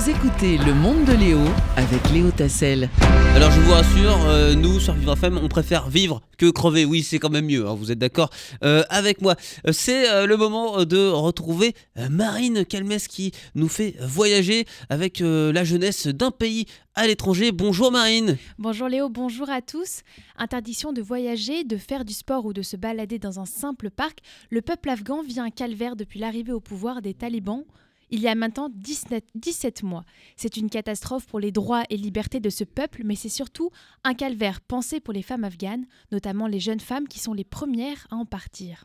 Vous écoutez Le Monde de Léo avec Léo Tassel. Alors je vous rassure, euh, nous sur Vivre FM, on préfère vivre que crever. Oui, c'est quand même mieux, hein, vous êtes d'accord euh, avec moi. Euh, c'est le moment de retrouver Marine Calmes qui nous fait voyager avec la jeunesse d'un pays à l'étranger. Bonjour Marine. Bonjour Léo, bonjour à tous. Interdiction de voyager, de faire du sport ou de se balader dans un simple parc, le peuple afghan vit un calvaire depuis l'arrivée au pouvoir des talibans il y a maintenant 17, mois. C'est une catastrophe pour les droits et libertés de ce peuple, mais c'est surtout un calvaire pensé pour les femmes afghanes, notamment les jeunes femmes qui sont les premières à en partir.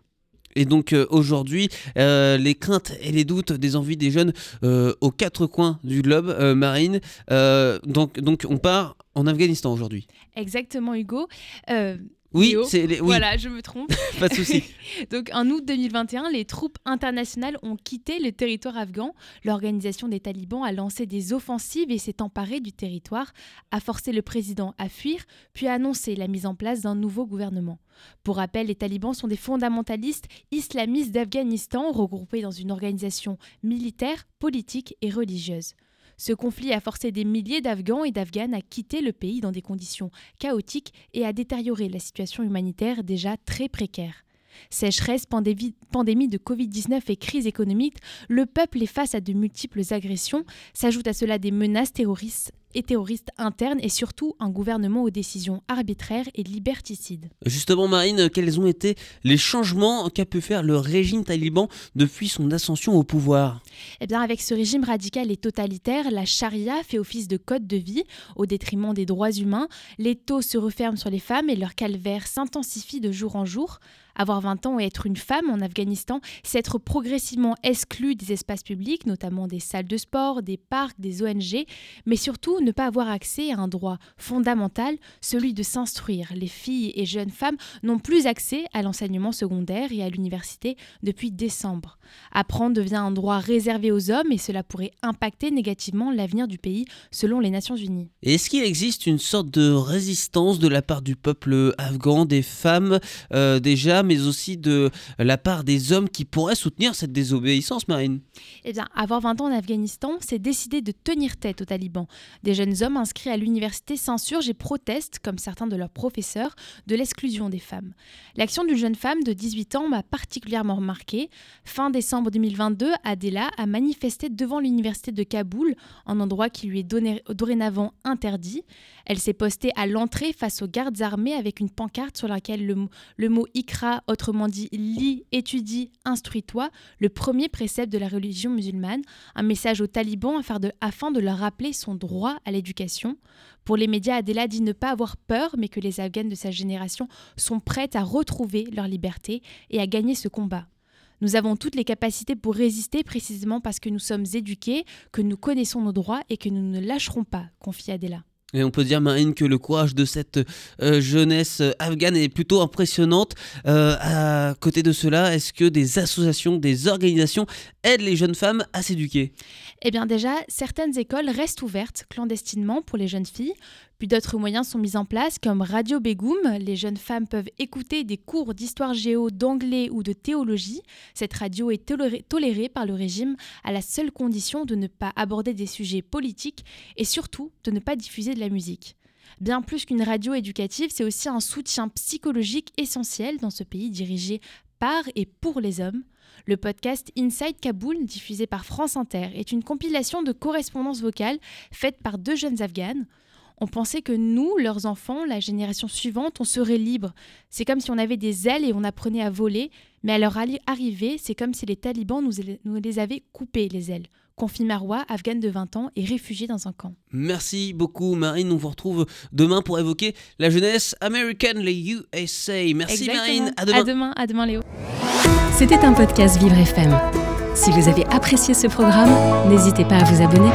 Et donc euh, aujourd'hui, euh, les craintes et les doutes des envies des jeunes euh, aux quatre coins du globe marine. donc, donc on part en Afghanistan aujourd'hui. Exactement Hugo. Oui, c'est oui. Voilà, je me trompe. Pas de souci. Donc en août 2021, les troupes internationales ont quitté le territoire afghan. L'organisation des talibans a lancé des offensives et s'est emparée du territoire, a forcé le président à fuir, puis a annoncé la mise en place d'un nouveau gouvernement. Pour rappel, les talibans sont des fondamentalistes islamistes d'Afghanistan regroupés dans une organisation militaire, politique et religieuse. Ce conflit a forcé des milliers d'Afghans et d'Afghanes à quitter le pays dans des conditions chaotiques et a détérioré la situation humanitaire déjà très précaire. Sécheresse, pandémie de Covid-19 et crise économique, le peuple est face à de multiples agressions. S'ajoutent à cela des menaces terroristes et terroristes internes et surtout un gouvernement aux décisions arbitraires et liberticides. Justement, Marine, quels ont été les changements qu'a pu faire le régime taliban depuis son ascension au pouvoir? Eh bien, avec ce régime radical et totalitaire, la charia fait office de code de vie au détriment des droits humains. Les taux se referment sur les femmes et leur calvaire s'intensifie de jour en jour. Avoir 20 ans et être une femme en Afghanistan, c'est être progressivement exclu des espaces publics, notamment des salles de sport, des parcs, des ONG, mais surtout ne pas avoir accès à un droit fondamental, celui de s'instruire. Les filles et jeunes femmes n'ont plus accès à l'enseignement secondaire et à l'université depuis décembre. Apprendre devient un droit réservé aux hommes et cela pourrait impacter négativement l'avenir du pays selon les Nations Unies. Est-ce qu'il existe une sorte de résistance de la part du peuple afghan, des femmes euh, déjà, mais aussi de la part des hommes qui pourraient soutenir cette désobéissance, Marine Eh bien, avoir 20 ans en Afghanistan, c'est décider de tenir tête aux talibans. Des jeunes hommes inscrits à l'université s'insurgent et protestent, comme certains de leurs professeurs, de l'exclusion des femmes. L'action d'une jeune femme de 18 ans m'a particulièrement remarqué. Fin décembre 2022, Adela a manifesté devant l'université de Kaboul, un endroit qui lui est dorénavant interdit. Elle s'est postée à l'entrée face aux gardes armés avec une pancarte sur laquelle le, le mot Ikra autrement dit lis, étudie, instruis-toi, le premier précepte de la religion musulmane, un message aux talibans afin de, leur rappeler son droit à l'éducation. Pour les médias, Adela dit ne pas avoir peur, mais que les Afghanes de sa génération sont prêtes à retrouver leur liberté et à gagner ce combat. Nous avons toutes les capacités pour résister précisément parce que nous sommes éduqués, que nous connaissons nos droits et que nous ne lâcherons pas, confie Adela. Et on peut dire, Marine, que le courage de cette euh, jeunesse afghane est plutôt impressionnante. Euh, à côté de cela, est-ce que des associations, des organisations aident les jeunes femmes à s'éduquer Eh bien déjà, certaines écoles restent ouvertes clandestinement pour les jeunes filles. Puis d'autres moyens sont mis en place comme Radio Begoum. Les jeunes femmes peuvent écouter des cours d'histoire géo, d'anglais ou de théologie. Cette radio est tolérée par le régime à la seule condition de ne pas aborder des sujets politiques et surtout de ne pas diffuser de la musique. Bien plus qu'une radio éducative, c'est aussi un soutien psychologique essentiel dans ce pays dirigé par et pour les hommes. Le podcast Inside Kaboul, diffusé par France Inter, est une compilation de correspondances vocales faites par deux jeunes afghanes on pensait que nous, leurs enfants, la génération suivante, on serait libres. C'est comme si on avait des ailes et on apprenait à voler, mais à leur arrivée, c'est comme si les talibans nous, les avaient coupées les ailes. Confie Marwa, afghane de 20 ans et réfugiée dans un camp. Merci beaucoup Marine, on vous retrouve demain pour évoquer la jeunesse américaine, les USA. Merci Marine, à demain. À demain, à demain Léo. C'était un podcast Vivre FM. Si vous avez apprécié ce programme, n'hésitez pas à vous abonner.